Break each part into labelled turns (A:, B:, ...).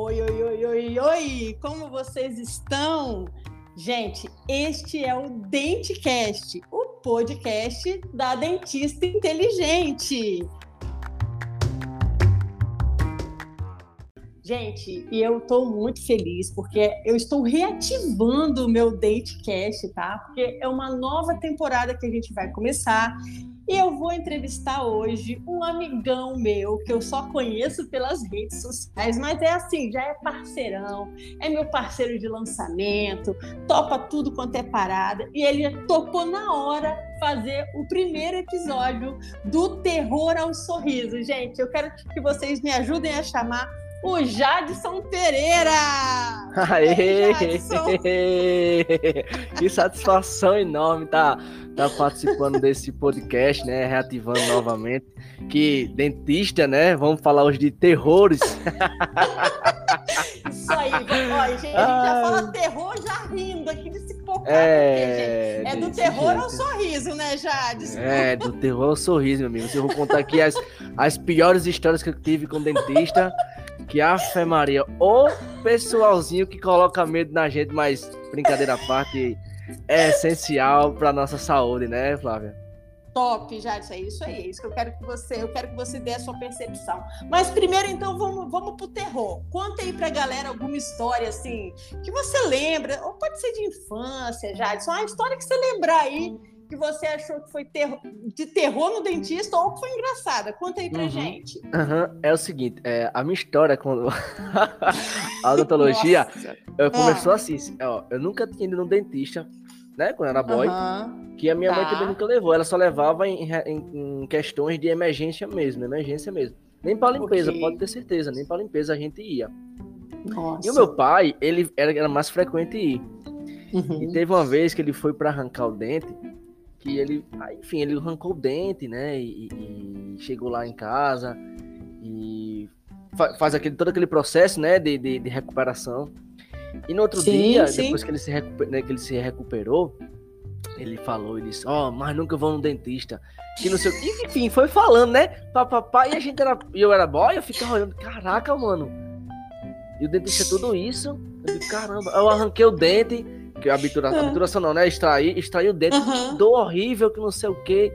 A: Oi, oi, oi, oi, oi! Como vocês estão? Gente, este é o Dentecast, o podcast da Dentista Inteligente. Gente, e eu estou muito feliz porque eu estou reativando o meu Dentecast, tá? Porque é uma nova temporada que a gente vai começar e eu vou entrevistar hoje um amigão meu que eu só conheço pelas redes sociais, mas é assim, já é parceirão, é meu parceiro de lançamento, topa tudo quanto é parada, e ele topou na hora fazer o primeiro episódio do Terror ao Sorriso. Gente, eu quero que vocês me ajudem a chamar o Jadson Pereira!
B: Aê! Que satisfação enorme tá, tá participando desse podcast, né? Reativando novamente. Que dentista, né? Vamos falar hoje de terrores.
A: Isso aí, ó, gente, a gente já fala terror já rindo aqui desse pouco. É, é do terror jeito. ao sorriso, né, Jadson?
B: É, do terror ao sorriso, meu amigo. Eu vou contar aqui as, as piores histórias que eu tive com dentista. Que a fé Maria, o pessoalzinho que coloca medo na gente, mas brincadeira à parte, é essencial para nossa saúde, né, Flávia?
A: Top, isso aí, isso aí, é isso que eu quero que você, eu quero que você dê a sua percepção. Mas primeiro, então, vamos, vamos pro terror. Conta aí pra galera alguma história assim que você lembra, ou pode ser de infância, Jadson, uma história que você lembrar aí que você achou que foi terror, de terror no dentista ou que foi engraçada? Conta aí pra uhum. gente.
B: Uhum. É o seguinte, é, a minha história com a odontologia começou ah. assim. Ó, eu nunca tinha ido no dentista, né? Quando era boy. Uhum. Que a minha tá. mãe também nunca levou. Ela só levava em, em, em questões de emergência mesmo, emergência mesmo. Nem para limpeza, okay. pode ter certeza. Nem para limpeza a gente ia. Nossa. E o meu pai, ele era, era mais frequente ir. Uhum. E teve uma vez que ele foi para arrancar o dente que ele, enfim, ele arrancou o dente, né? E, e chegou lá em casa e fa faz aquele, todo aquele processo, né? De, de, de recuperação. E no outro sim, dia, sim. depois que ele, se né, que ele se recuperou, ele falou, ele disse, ó, oh, mas nunca vou no dentista. Que não sei o que, enfim, foi falando, né? Papapá, e a gente era. Eu era boy, eu ficava olhando, caraca, mano. E o dentista tudo isso. Eu digo, caramba, eu arranquei o dente que a obturação, é. obturação não, né? Extrair, extrair o dente, uhum. dor horrível, que não sei o quê.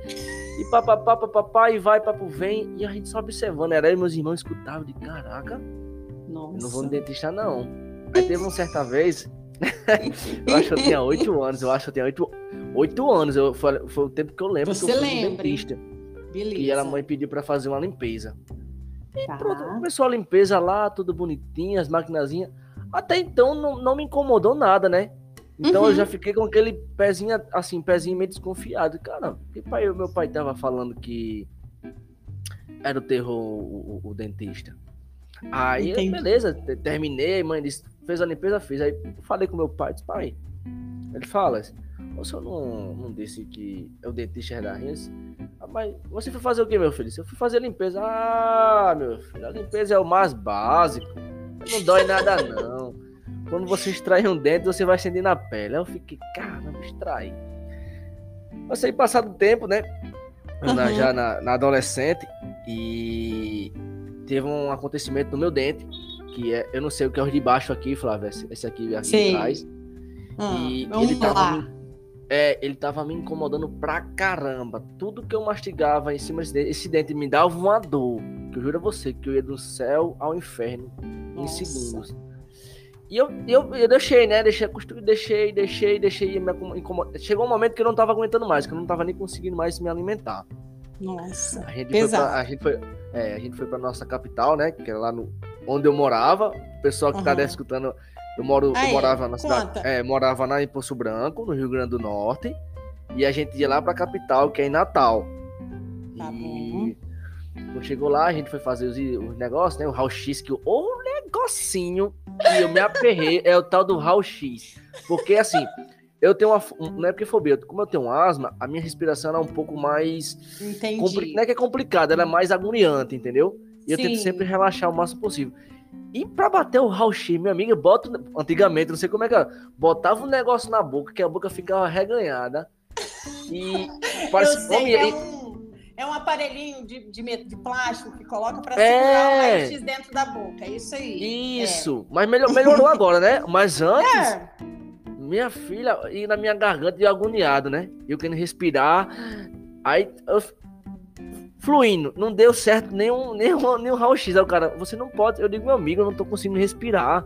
B: E papapá, papapá, e vai, papo vem. E a gente só observando. Era aí meus irmãos escutavam de caraca. Nossa. Eu não vou no dentista, não. Aí teve uma certa vez. eu acho que eu tinha oito anos. Eu acho que eu tinha oito, oito anos. Eu, foi, foi o tempo que eu lembro
A: Você
B: que eu
A: fui no dentista.
B: Beleza. E a mãe pediu para fazer uma limpeza. E tá. pronto, começou a limpeza lá, tudo bonitinho, as maquinazinhas. Até então não, não me incomodou nada, né? Então uhum. eu já fiquei com aquele pezinho, assim, pezinho meio desconfiado. Cara, que pai, meu pai tava falando que era o terror o, o, o dentista. Aí, Entendi. beleza, terminei, mãe disse, fez a limpeza, fiz. Aí falei com meu pai, disse, pai, ele fala assim, o senhor não, não disse que é o dentista da Rins? Ah, mas você foi fazer o que, meu filho? Eu fui fazer a limpeza. Ah, meu filho, a limpeza é o mais básico. Não dói nada, não. Quando você extrai um dente, você vai acender na pele. Aí eu fiquei, caramba, extraí. Passei passado o tempo, né? Uhum. Na, já na, na, adolescente. E teve um acontecimento no meu dente. Que é, eu não sei o que é o de baixo aqui, Flávio. Esse aqui aqui Sim. atrás. Hum, e ele tava, me, é, ele tava me incomodando pra caramba. Tudo que eu mastigava em cima desse dente, esse dente me dava uma dor. Que eu juro a você que eu ia do céu ao inferno Nossa. em segundos. E eu, eu, eu deixei, né? Deixei, deixei, deixei, deixei. Me incomodar. Chegou um momento que eu não tava aguentando mais, que eu não tava nem conseguindo mais me alimentar.
A: Nossa,
B: a gente pesado. Foi pra, a gente foi, é, a gente foi pra nossa capital, né? Que era lá no, onde eu morava. O pessoal que uhum. tá escutando, eu, moro, eu morava na cidade. É, morava lá em Poço Branco, no Rio Grande do Norte. E a gente ia lá pra capital, que é em Natal. Tá e... bom. Quando chegou lá, a gente foi fazer os, os negócios, né? O raio-x, que o, o negocinho que eu me aperrei é o tal do raio-x. Porque, assim, eu tenho uma. Não é porque fobia, como eu tenho asma, a minha respiração era um pouco mais.
A: Entendi.
B: Compli, não é que é complicada, ela é mais agoniante, entendeu? E eu Sim. tento sempre relaxar o máximo possível. E pra bater o raio-x, minha amiga, bota. Antigamente, não sei como é que era. Botava um negócio na boca, que a boca ficava reganhada. E.
A: Parece, eu sei, é um É um aparelhinho de, de, de plástico que coloca para é... segurar o raio-x dentro da boca. É isso aí.
B: Isso. É. Mas melhor, melhorou agora, né? Mas antes. É. Minha filha, e na minha garganta e agoniado, né? Eu querendo respirar. Aí eu, fluindo. Não deu certo nenhum, nenhum, nenhum raio-x. Aí o cara, você não pode. Eu digo, meu amigo, eu não tô conseguindo respirar.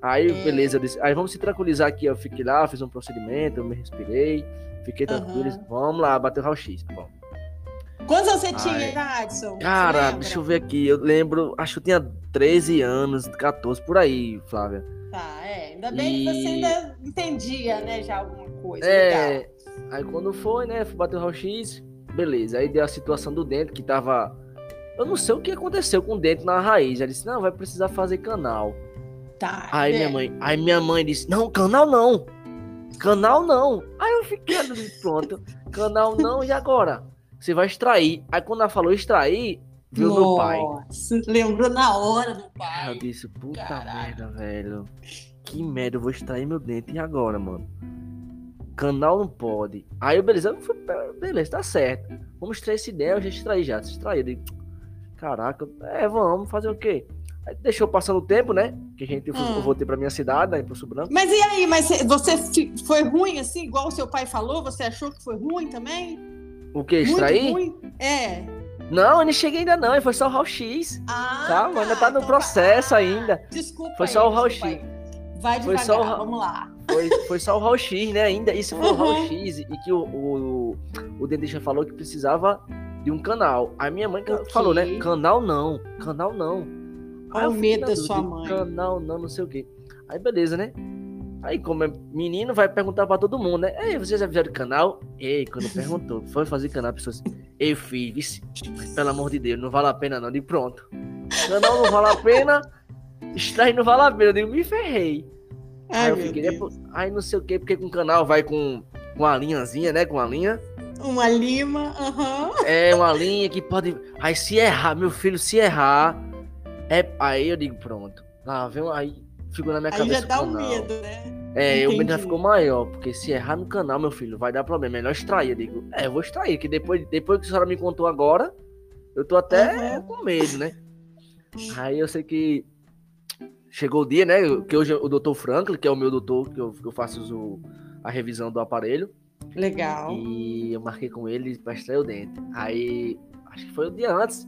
B: Aí, é. beleza, disse, aí vamos se tranquilizar aqui. Eu fiquei lá, fiz um procedimento, eu me respirei, fiquei tranquilo. Uhum. Vamos lá, bater o raio-x.
A: Quantos você tinha, Adson?
B: Cara, deixa eu ver aqui. Eu lembro, acho que eu tinha 13 anos, 14, por aí, Flávia.
A: Tá, é. Ainda bem e... que você ainda entendia, né, já alguma coisa. É. Legal.
B: Aí quando foi, né, fui bater o raio-x, beleza. Aí deu a situação do dente que tava. Eu não sei o que aconteceu com o dente na raiz. Ela disse, não, vai precisar fazer canal.
A: Tá.
B: Aí minha mãe, aí minha mãe disse: "Não, canal não. Canal não". Aí eu fiquei pronto. Canal não e agora? Você vai extrair. Aí quando ela falou extrair, viu Nossa, meu pai.
A: lembrou na hora do pai.
B: Eu disse: "Puta Caraca. merda, velho. Que merda, eu vou extrair meu dente e agora, mano?" Canal não pode. Aí eu, beleza, eu fui, beleza, tá certo. Vamos extrair essa ideia, eu já extraí já. Extraí. Digo, Caraca, é, vamos fazer o quê? deixou passando o tempo, né? Que a gente hum. eu voltei para minha cidade, aí pro Sul Branco.
A: Mas e aí, mas você foi ruim assim, igual o seu pai falou? Você achou que foi ruim também?
B: O que extrair?
A: Muito ruim? É.
B: Não, eu não cheguei ainda não, foi só o raio-x. Ah, Calma, tá, ainda tá no então processo ah, ainda.
A: Desculpa.
B: Foi só o raio-x.
A: Vai devagar, foi só o, vamos lá.
B: Foi, foi só o raio-x, né? Ainda isso foi uhum. o raio-x e que o, o, o dentista falou que precisava de um canal. A minha mãe okay. falou, né? Canal não, canal não.
A: O medo da sua mãe.
B: Canal, não, não sei o quê. Aí beleza, né? Aí, como é menino, vai perguntar pra todo mundo, né? Ei, vocês já fizeram canal? Ei, quando perguntou, foi fazer canal, a pessoa assim, eu fiz, mas pelo amor de Deus, não vale a pena não. De pronto. Canal não vale a pena, extrai não vale a pena. Eu digo, me ferrei. Ai, aí eu fiquei, depois, aí não sei o quê, porque com o canal vai com, com a linhazinha, né? Com a linha.
A: Uma lima, aham. Uhum.
B: É, uma linha que pode. Aí se errar, meu filho, se errar é, aí eu digo, pronto. Lá vem, aí ficou na minha aí cabeça.
A: Aí já dá um medo, né?
B: É, Entendi. o medo já ficou maior, porque se errar no canal, meu filho, vai dar problema. Melhor extrair. Eu digo, é, eu vou extrair, que depois, depois que a senhora me contou agora, eu tô até uhum. com medo, né? Aí eu sei que chegou o dia, né? Que hoje o doutor Franklin, que é o meu doutor, que eu, que eu faço o, a revisão do aparelho.
A: Legal.
B: E eu marquei com ele pra extrair o dente. Aí, acho que foi o dia antes.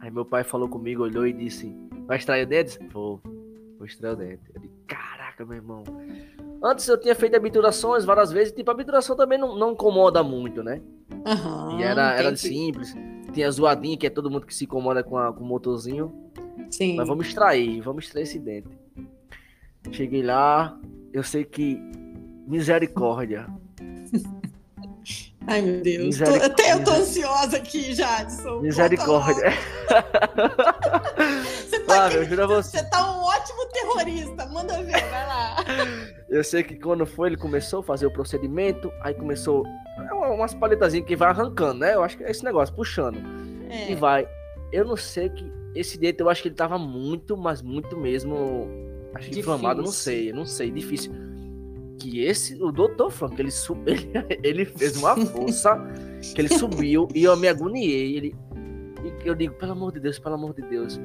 B: Aí meu pai falou comigo, olhou e disse: Vai extrair o dente? Vou, extrair o dente. Eu disse: Caraca, meu irmão. Antes eu tinha feito habiturações várias vezes, tipo, a habituração também não, não incomoda muito, né?
A: Uhum,
B: e era, era simples. Tinha zoadinha, que é todo mundo que se incomoda com, a, com o motorzinho.
A: Sim.
B: Mas vamos extrair, vamos extrair esse dente. Cheguei lá, eu sei que. Misericórdia.
A: Ai, meu Deus. Tô, até eu tô ansiosa aqui, Jadson.
B: Misericórdia.
A: você tá, eu juro a você. você tá um terrorista. Manda ver, vai lá.
B: Eu sei que quando foi, ele começou a fazer o procedimento, aí começou é umas paletazinhas que vai arrancando, né? Eu acho que é esse negócio, puxando. É. E vai. Eu não sei que esse dente, eu acho que ele tava muito, mas muito mesmo. Acho que inflamado, não sei, não sei, difícil que esse, o Dr. Frank, ele, ele, ele fez uma força que ele subiu e eu me agoniei. Ele, e eu digo, pelo amor de Deus, pelo amor de Deus.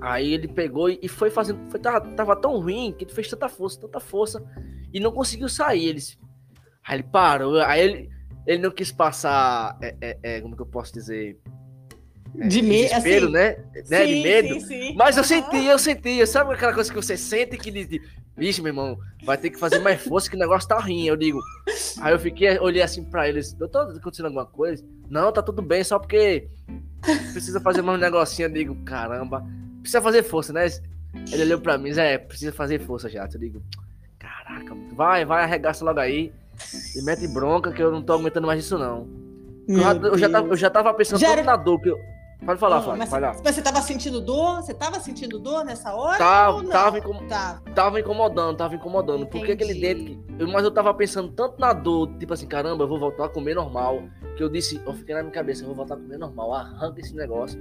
B: Aí ele pegou e foi fazendo. Foi, tava, tava tão ruim que ele fez tanta força, tanta força. E não conseguiu sair. Ele, aí ele parou. Aí ele, ele não quis passar. É, é, é, como que eu posso dizer?
A: É, de medo,
B: assim, né? né? Sim, de medo. Sim, sim. Mas eu senti, eu senti. Sabe aquela coisa que você sente que de, Vixe, meu irmão, vai ter que fazer mais força que o negócio tá ruim. Eu digo. Aí eu fiquei, olhei assim pra eles, doutor, tá acontecendo alguma coisa? Não, tá tudo bem, só porque precisa fazer mais um negocinho. Eu digo, caramba, precisa fazer força, né? Ele olhou pra mim, é, precisa fazer força já. Eu digo, caraca, vai, vai, arregaça logo aí. E mete bronca que eu não tô aguentando mais isso, não. Eu já, eu já, tava, eu já tava pensando já era... na dor que eu. Pode falar, ah, Flávio,
A: mas,
B: vai lá.
A: Mas você tava sentindo dor? Você tava sentindo dor nessa hora?
B: Tava, tava, incom... tá. tava incomodando, tava incomodando. Entendi. Porque aquele dente. Mas eu tava pensando tanto na dor, tipo assim, caramba, eu vou voltar a comer normal. Que eu disse, eu fiquei na minha cabeça, eu vou voltar a comer normal, arranca esse negócio.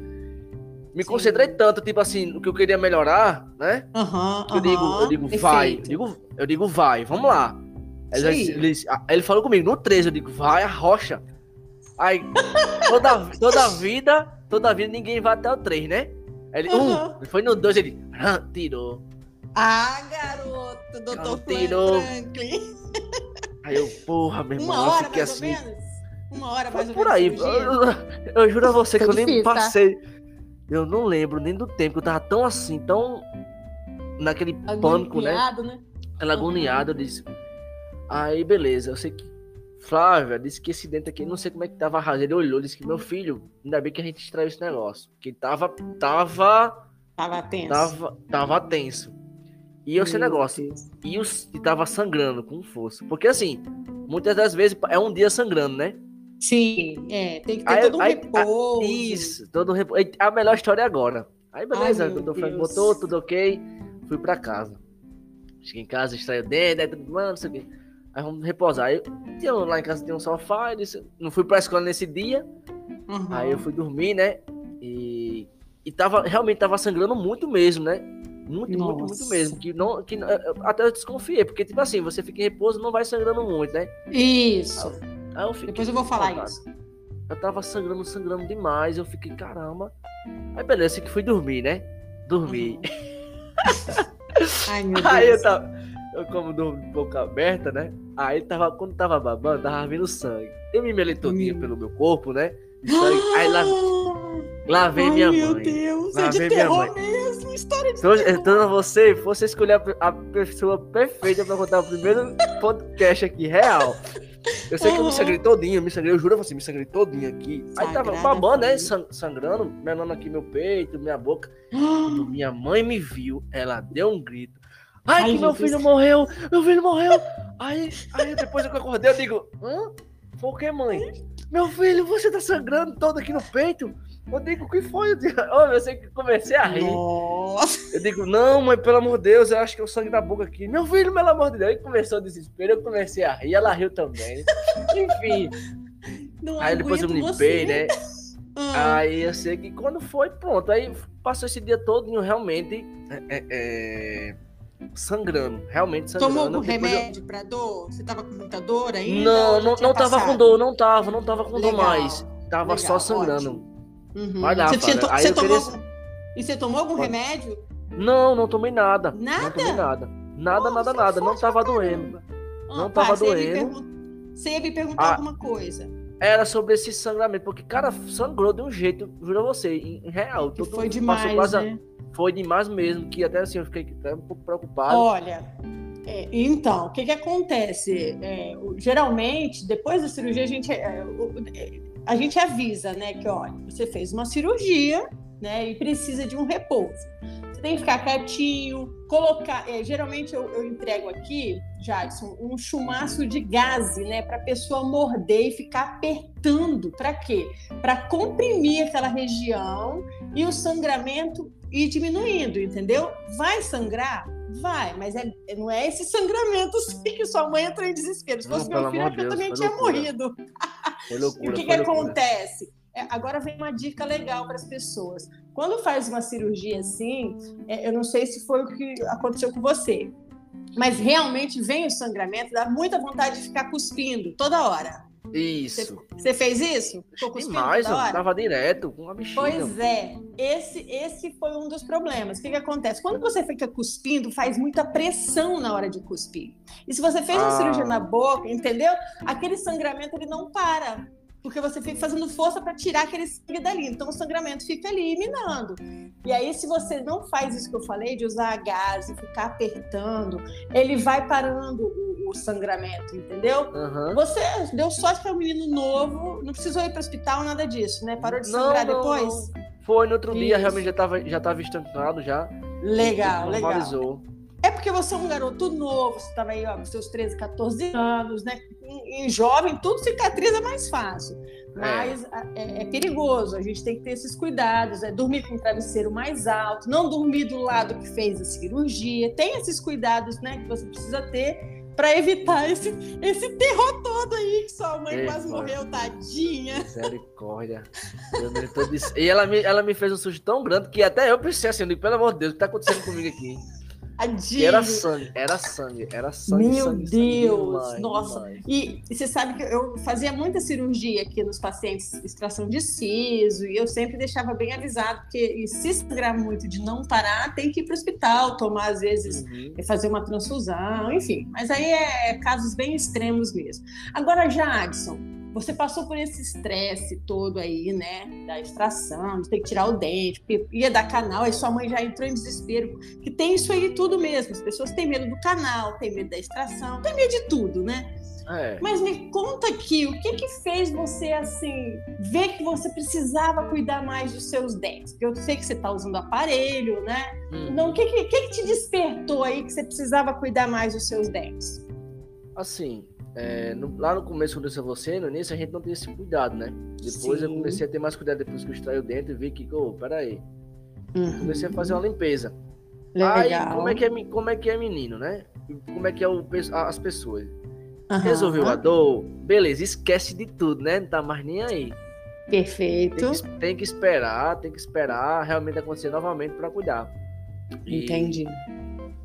B: Me Sim. concentrei tanto, tipo assim, no que eu queria melhorar, né?
A: Uhum,
B: eu, digo, eu digo, vai. Eu digo, eu digo, vai, vamos lá. Ele, ele, ele, falou comigo, no 13, eu digo, vai, arrocha. Aí, toda, toda vida, toda vida ninguém vai até o 3, né? Aí ele, uhum. um, foi no 2, ele ah, tirou.
A: Ah, garoto, doutor tirou. Franklin.
B: Aí eu, porra, meu irmão, Uma hora, eu fiquei
A: mais
B: assim.
A: Ou menos? Uma hora mais ou
B: por aí. Eu, eu, eu, juro a você Foi que eu difícil, nem tá? passei. Tá? Eu não lembro nem do tempo, eu tava tão assim, tão naquele pânico, né? né? Ela agoniada, eu disse. Aí, beleza, eu sei que Flávia disse que esse dente aqui, não sei como é que tava rasgado. Ele olhou, disse que meu filho, ainda bem que a gente extraiu esse negócio. Que tava. Tava.
A: Tava tenso.
B: Tava, tava tenso. E esse negócio. E, os, e tava sangrando com força. Porque assim, muitas das vezes é um dia sangrando, né?
A: Sim, é. Tem que ter aí, todo um aí, repouso.
B: Isso, todo um repouso. A melhor história é agora. Aí beleza, Ai, o Frank botou, tudo ok. Fui pra casa. Cheguei em casa, extraí o dente, aí tudo, mano, não sei o quê. Aí vamos repousar. Aí, tinha, lá em casa tem um sofá, disse, não fui pra escola nesse dia. Uhum. Aí eu fui dormir, né? E, e tava, realmente tava sangrando muito mesmo, né? Muito, Nossa. muito, muito mesmo. Que não, que, até eu desconfiei, porque, tipo assim, você fica em repouso não vai sangrando muito, né?
A: Isso. Aí, aí eu fiquei, Depois eu vou falar isso.
B: Eu tava sangrando, sangrando demais. Eu fiquei, caramba. Aí beleza, que fui dormir, né? Dormi. Uhum. Ai, meu Deus. Aí eu tava eu como dormo de boca aberta, né? Aí tava, quando tava babando, tava vindo sangue. Eu me melei todinho hum. pelo meu corpo, né? De sangue. Aí lá, lá vem Ai, minha
A: meu
B: mãe.
A: Meu Deus, lá é de terror mesmo, história de
B: então, terror. Então você, você escolher a, pessoa perfeita pra contar o primeiro podcast aqui, real. Eu sei uhum. que eu me sangrei todinho, eu me sangrei, eu juro você, me sangrei todinho aqui. Aí tava babando, né? Sangrando, melando aqui meu peito, minha boca. Quando minha mãe me viu, ela deu um grito. Ai, Ai que meu filho morreu! Meu filho morreu! Aí, aí depois que eu acordei, eu digo, hã? Foi o que, mãe? Meu filho, você tá sangrando todo aqui no peito? Eu digo, o que foi? Eu, digo, oh, eu sei que comecei a rir. Nossa. Eu digo, não, mãe, pelo amor de Deus, eu acho que é o sangue da boca aqui. Meu filho, pelo amor de Deus. Aí começou o desespero, eu comecei a rir, ela riu também. Enfim. Não aí depois eu me limpei, né? Hum. Aí eu sei que quando foi, pronto. Aí passou esse dia todo realmente. É, é, é sangrando, realmente sangrando.
A: Tomou algum remédio eu... para dor? Você tava com muita dor ainda?
B: Não, não, não tava com dor, não tava, não tava com Legal. dor mais. Tava Legal, só sangrando.
A: Uhum. Vai lá, você tinha, Aí você tomou queria... algum... E você tomou algum Pode. remédio?
B: Não, não tomei nada.
A: Nada?
B: Não tomei nada. Nada, nada, nada. Não tava doendo. Ah, não tava você doendo. Ia pergun...
A: Você ia me perguntar ah, alguma coisa.
B: Era sobre esse sangramento, porque, cara, sangrou de um jeito, juro a você, em real.
A: Que foi demais, quase né?
B: foi demais mesmo, que até assim eu fiquei até um pouco preocupado.
A: Olha, é, então, o que que acontece? É, geralmente, depois da cirurgia, a gente, é, a gente avisa, né, que olha, você fez uma cirurgia, né, e precisa de um repouso. Você tem que ficar quietinho, colocar. É, geralmente eu, eu, entrego aqui, Jadson, um chumaço de gase, né, para a pessoa morder e ficar apertando. Para quê? Para comprimir aquela região e o sangramento ir diminuindo, entendeu? Vai sangrar? Vai, mas é, não é esse sangramento assim, que sua mãe entrou em desespero. Se fosse não, meu filho, Deus, eu também tinha morrido.
B: Foi loucura,
A: e o que, que acontece? É, agora vem uma dica legal para as pessoas. Quando faz uma cirurgia assim, é, eu não sei se foi o que aconteceu com você, mas realmente vem o sangramento, dá muita vontade de ficar cuspindo toda hora.
B: Isso.
A: Você fez isso? Ficou
B: cuspindo Demais, eu tava direto com uma bichinha.
A: Pois é, esse, esse foi um dos problemas. O que, que acontece? Quando você fica cuspindo, faz muita pressão na hora de cuspir. E se você fez uma ah. cirurgia na boca, entendeu? Aquele sangramento ele não para porque você fica fazendo força para tirar aquele sangue dali. Então o sangramento fica ali minando. E aí, se você não faz isso que eu falei, de usar gás e ficar apertando, ele vai parando o, o sangramento, entendeu? Uhum. Você deu sorte para um menino novo, não precisou ir para o hospital, nada disso, né? Parou de sangrar não, não, depois?
B: Não. Foi no outro isso. dia, realmente já estava já tava estancado já.
A: Legal, legal. É porque você é um garoto novo, você estava aí ó, com seus 13, 14 anos, né? Em, em jovem, tudo cicatriza mais fácil. Mas é. É, é. perigoso, a gente tem que ter esses cuidados, é dormir com o travesseiro mais alto, não dormir do lado que fez a cirurgia. Tem esses cuidados, né, que você precisa ter para evitar esse, esse terror todo aí que sua mãe Ei, quase morreu, tadinha.
B: Misericórdia. E ela me, ela me fez um susto tão grande que até eu pensei assim, pelo amor de Deus, o que tá acontecendo comigo aqui?
A: Tadinho.
B: Era sangue, era sangue, era sangue.
A: Meu
B: sangue,
A: Deus,
B: sangue
A: nossa.
B: demais.
A: E, e você sabe que eu fazia muita cirurgia aqui nos pacientes, extração de siso, e eu sempre deixava bem avisado, porque se sangrar muito de não parar, tem que ir para o hospital, tomar às vezes,
B: Uhum.
A: fazer uma transfusão, enfim. Mas aí é casos bem extremos mesmo. Agora, Jadson, você passou por esse estresse todo aí, né? Da extração, de ter que tirar o dente, ia dar canal, aí sua mãe já entrou em desespero. Que tem isso aí tudo mesmo. As pessoas têm medo do canal, têm medo da extração, têm medo de tudo, né?
B: É.
A: Mas me conta aqui, o que que fez você, assim, ver que você precisava cuidar mais dos seus dentes? Porque eu sei que você está usando aparelho, né?
B: Uhum.
A: Então, o que, que, que que te despertou aí que você precisava cuidar mais dos seus dentes?
B: Assim, é, no- lá no começo, quando eu disse a você, no início a gente não tem esse cuidado, né? Depois eu
A: Sim.
B: comecei a ter mais cuidado depois que eu extraí o dente e vi que, ô, peraí.
A: Uhum.
B: Comecei a fazer uma limpeza.
A: Legal.
B: Aí, como é, que é, como é que é menino, né? Como é que é o, as pessoas?
A: Aham.
B: Resolveu a dor, beleza, esquece de tudo, né? Não tá mais nem aí.
A: Perfeito.
B: Tem que, tem que esperar, tem que esperar realmente acontecer novamente para cuidar. E
A: Entendi.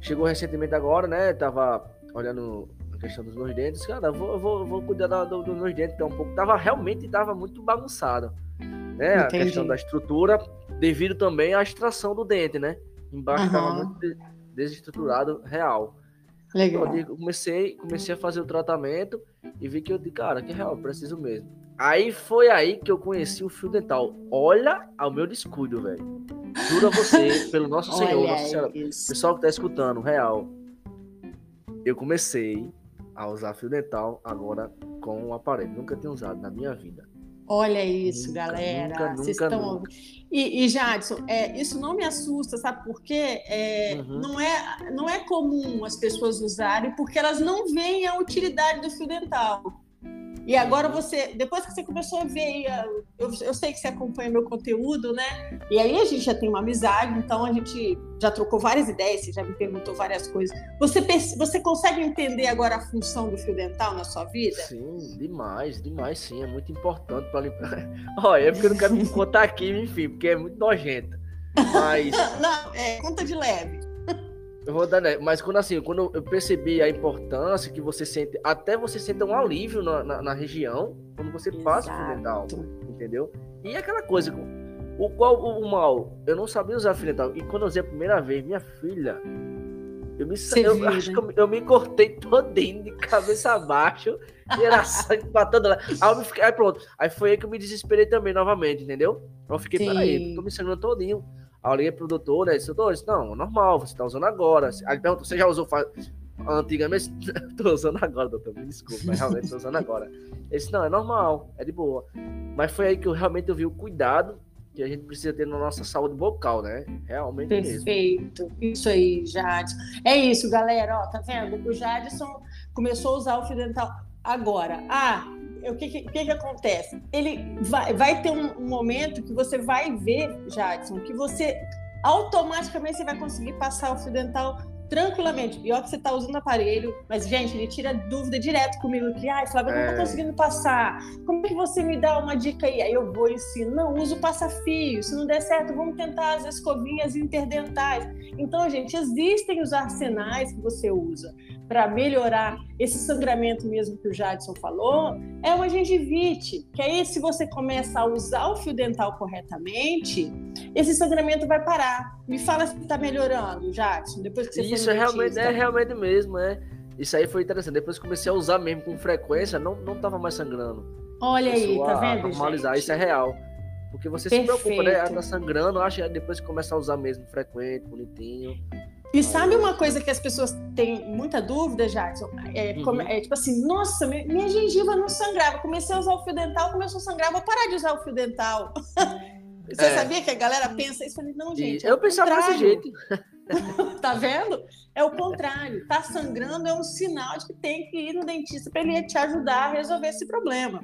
B: Chegou recentemente agora, né? Tava olhando questão dos meus dentes. Cara, eu vou, eu vou, eu vou cuidar da- do- dos meus dentes, que é um pouco. Tava realmente tava muito bagunçado. Né? A questão da estrutura, devido também à extração do dente, né? Embaixo tava
A: Aham.
B: muito de- desestruturado, real.
A: Legal.
B: Eu digo, comecei, comecei a fazer o tratamento e vi que eu disse, cara, que real, eu preciso mesmo. Aí foi aí que eu conheci o fio dental. Olha ao meu descuido, velho. Juro a você, pelo nosso Senhor, Nossa Senhora.
A: isso.
B: Pessoal que tá escutando, real. Eu comecei a usar fio dental agora com o aparelho. Nunca tinha usado na minha vida.
A: Olha isso,
B: Nunca,
A: galera.
B: nunca,
A: Vocês
B: nunca,
A: estão
B: nunca.
A: E, e Jadson, é, isso não me assusta, sabe por quê? É,
B: Uhum.
A: não, é, não é comum as pessoas usarem, porque elas não veem a utilidade do fio dental. E agora você, depois que você começou a ver, aí, a- eu, eu sei que você acompanha meu conteúdo, né? E aí a gente já tem uma amizade, então a gente já trocou várias ideias, você já me perguntou várias coisas. Você, você consegue entender agora a função do fio dental na sua vida?
B: Sim, demais, demais sim. É muito importante para limpar. Olha, é porque eu não quero me contar aqui, enfim, porque é muito nojento. Mas
A: Não, é, conta de leve.
B: Eu vou dar, né? Mas quando assim, quando eu percebi a importância que você sente, até você sente um alívio na, na, na região quando você passa o.
A: Exato.
B: entendeu? E aquela coisa, o qual o, mal, eu não sabia usar fio dental. E quando eu usei a primeira vez, minha filha, eu me
A: Você
B: eu
A: viu,
B: acho
A: né?
B: que eu, me- eu me cortei todinho de cabeça abaixo e era sangue todo lado. Aí, eu me fiquei, aí pronto, aí foi aí que eu me desesperei também novamente, entendeu? Eu fiquei,
A: Sim.
B: peraí, tô me sangrando todinho. Aí eu liguei pro doutor, né? Doutor, não, normal, você tá usando agora. Aí ele perguntou, você já usou fa- antigamente? tô usando agora, doutor, me desculpa, mas realmente tô usando agora. Ele disse, não, é normal, é de boa. Mas foi aí que eu realmente vi o cuidado que a gente precisa ter na nossa saúde vocal, né? Realmente mesmo.
A: Perfeito. Isso aí, Jadson. É isso, galera. Ó, tá vendo? O Jadson começou a usar o fio dental agora. Ah, o que, que, que acontece? Ele vai, vai ter um, um momento que você vai ver, Jadson, que você automaticamente você vai conseguir passar o fio dental tranquilamente. Ó que você tá usando aparelho, mas, gente, ele tira dúvida direto comigo que, ai, Flávia, eu não
B: É.
A: tô conseguindo passar. Como é que você me dá uma dica aí? Aí eu vou e ensino. Não, usa o passa-fio. Se não der certo, vamos tentar as escovinhas interdentais. Então, gente, existem os arsenais que você usa para melhorar esse sangramento mesmo que o Jadson falou. É uma gengivite, que aí se você começa a usar o fio dental corretamente, esse sangramento vai parar. Me fala se está melhorando, Jadson, depois que você
B: Isso é realmente, é realmente mesmo, é. Isso aí foi interessante. Depois que comecei a usar mesmo com frequência, não, não tava mais sangrando.
A: Olha aí, tá vendo,
B: normalizar,
A: gente?
B: isso é real. Porque você se preocupa, né?
A: Perfeito.
B: Tá sangrando, acha que depois começa a usar mesmo frequente, bonitinho.
A: E sabe uma coisa que as pessoas têm muita dúvida, Jadson? É,
B: Uhum.
A: é tipo assim, nossa, mi- minha gengiva não sangrava. Comecei a usar o fio dental, começou a sangrar, vou parar de usar o fio dental. Você
B: É.
A: sabia que a galera pensa isso? Eu falei, não, gente. é
B: eu pensava desse
A: contrário.
B: jeito.
A: Tá vendo? É o contrário. Tá sangrando é um sinal de que tem que ir no dentista para ele te ajudar a resolver esse problema.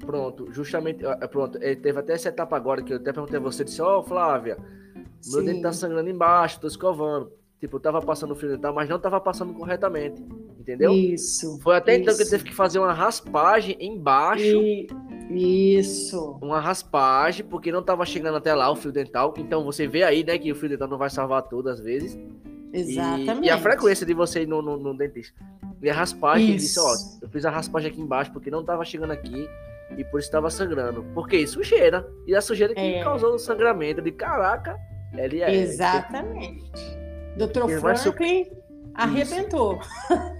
B: Pronto, justamente, pronto, eh, teve até essa etapa agora que eu até perguntei a você, disse, ó, Flávia, meu
A: Sim.
B: dente tá sangrando embaixo, tô escovando. Tipo, eu tava passando o fio dental, mas não tava passando corretamente, entendeu?
A: Isso.
B: Foi até então que
A: isso.
B: teve que fazer uma raspagem embaixo,
A: E- Isso.
B: uma raspagem, porque não tava chegando até lá o fio dental. Então você vê aí, né, que o fio dental não vai salvar tudo às vezes.
A: Exatamente.
B: E, e, a frequência de você ir no, no, no dentista. E a raspagem, ele disse, ó, eu fiz a raspagem aqui embaixo porque não tava chegando aqui e por isso estava sangrando. Porque sujeira. E a sujeira que é. causou o sangramento. De caraca, ele é.
A: Exatamente. Doutor Franklin arrebentou.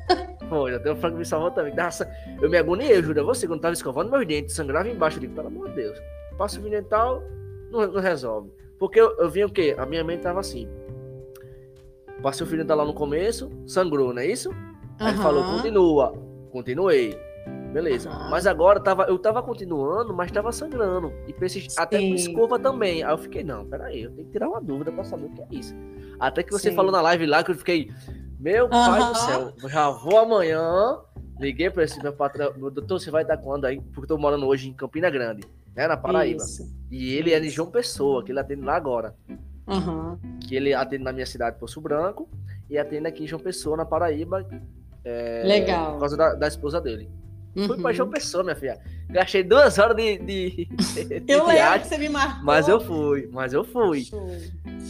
B: Foi, até o Franklin me salvou também. Nossa, eu me agoniei, juro a você, quando tava escovando meus dentes, sangrava embaixo. Eu digo, pelo amor de Deus, passo o dental, não, não resolve. Porque eu, eu vi o quê? A minha mente tava assim. Passei o fio dental lá no começo, sangrou, não é isso? Aí ele falou, continua. Continuei. Beleza. Uhum. Mas agora tava, eu tava continuando, mas tava sangrando. E persist... até com escova também. Aí eu fiquei, não, peraí, eu tenho que tirar uma dúvida pra saber o que é isso. Até que você Sim. falou na live lá que eu fiquei, meu uhum. pai do céu, já vou amanhã. Liguei pra esse meu patrão, doutor, você vai dar quando aí? Porque eu tô morando hoje em Campina Grande, né, na Paraíba. Isso. E ele é de João Pessoa, que ele atende lá agora.
A: Uhum.
B: Que ele atende na minha cidade, Poço Branco, e atende aqui em João Pessoa, na Paraíba. É,
A: Legal.
B: Por causa da, da esposa dele. Uhum. Fui pra João Pessoa, minha filha. Gastei duas horas de. de,
A: de eu lembro que você me marcou.
B: Mas eu fui, mas eu fui. Show,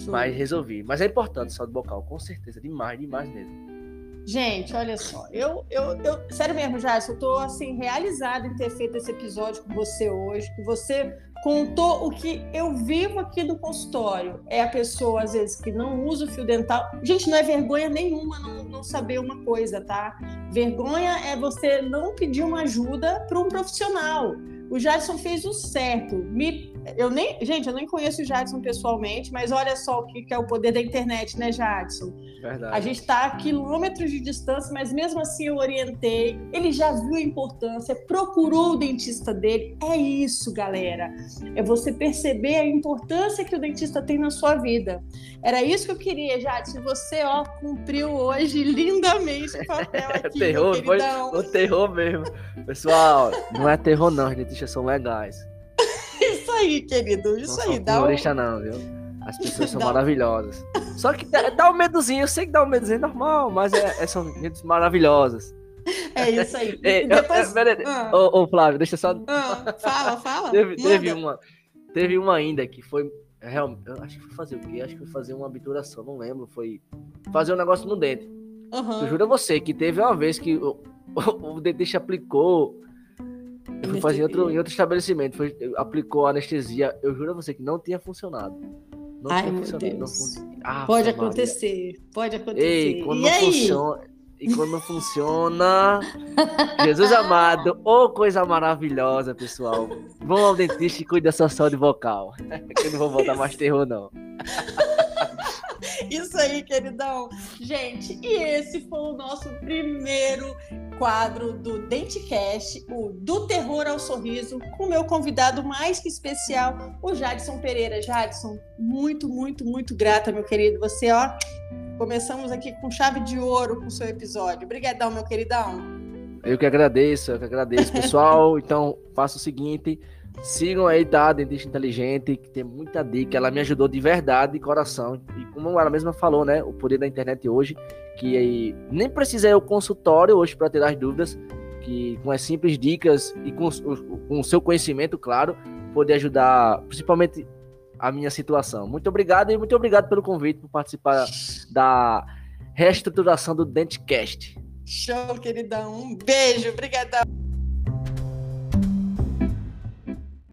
B: show. Mas resolvi. Mas é importante saúde bocal, com certeza. Demais, demais mesmo.
A: Gente, olha só, eu, eu, eu sério mesmo, Jason, eu tô assim realizada em ter feito esse episódio com você hoje, que você contou o que eu vivo aqui no consultório. É a pessoa, às vezes, que não usa o fio dental. Gente, não é vergonha nenhuma não, não saber uma coisa, tá? Vergonha é você não pedir uma ajuda para um profissional. O Jadson fez o certo. Me, eu nem, gente, eu nem conheço o Jadson pessoalmente, mas olha só o que, que é o poder da internet, né, Jadson?
B: Verdade.
A: A gente está a quilômetros de distância, mas mesmo assim eu orientei. Ele já viu a importância, procurou o dentista dele. É isso, galera. É você perceber a importância que o dentista tem na sua vida. Era isso que eu queria, Jadson. Você, ó, cumpriu hoje lindamente o papel aqui,
B: terror, foi o terror mesmo. Pessoal, não é terror não, gente são legais.
A: isso aí, querido. Isso não aí, dá
B: um... não, viu? As pessoas são maravilhosas. Só que dá, dá um medozinho, eu sei que dá um medozinho normal, mas é, é, são gente maravilhosas.
A: É isso aí.
B: É, depois... é, ah. ô, ô, Flávio, deixa só.
A: Ah, fala, fala.
B: teve, teve, uma, teve uma ainda que foi. Realmente, eu acho que foi fazer o quê? Acho que foi fazer uma obturação, não lembro. Foi fazer um negócio no dente.
A: Uhum.
B: Eu juro a você que teve uma vez que o, o, o dentista aplicou eu fui fazer em outro, em outro estabelecimento, foi, aplicou anestesia. Eu juro a você que não tinha funcionado. Não
A: Ai, meu Deus. Ah, pode acontecer, Maria. pode acontecer.
B: Ei, quando e não aí? funciona. E quando não funciona. Jesus amado, ô oh, coisa maravilhosa, pessoal. Vão ao dentista e cuide da sua saúde vocal. que eu não vou voltar mais terror, não.
A: Isso aí, queridão. Gente, e esse foi o nosso primeiro quadro do Dentecast, o Do Terror ao Sorriso, com o meu convidado mais que especial, o Jadson Pereira. Jadson, muito, muito, muito grata, meu querido. Você, ó, começamos aqui com chave de ouro com o seu episódio. Obrigadão, meu queridão.
B: Eu que agradeço, eu que agradeço, pessoal. então, faça o seguinte, sigam aí, tá? Dentista Inteligente, que tem muita dica. Ela me ajudou de verdade, de coração. E como ela mesma falou, né? O poder da internet hoje que aí nem precisa ir ao consultório hoje para tirar as dúvidas, que com as simples dicas e com, com o seu conhecimento, claro, poder ajudar principalmente a minha situação. Muito obrigado e muito obrigado pelo convite por participar da reestruturação do Dentcast.
A: Show, queridão. Um beijo, obrigadão.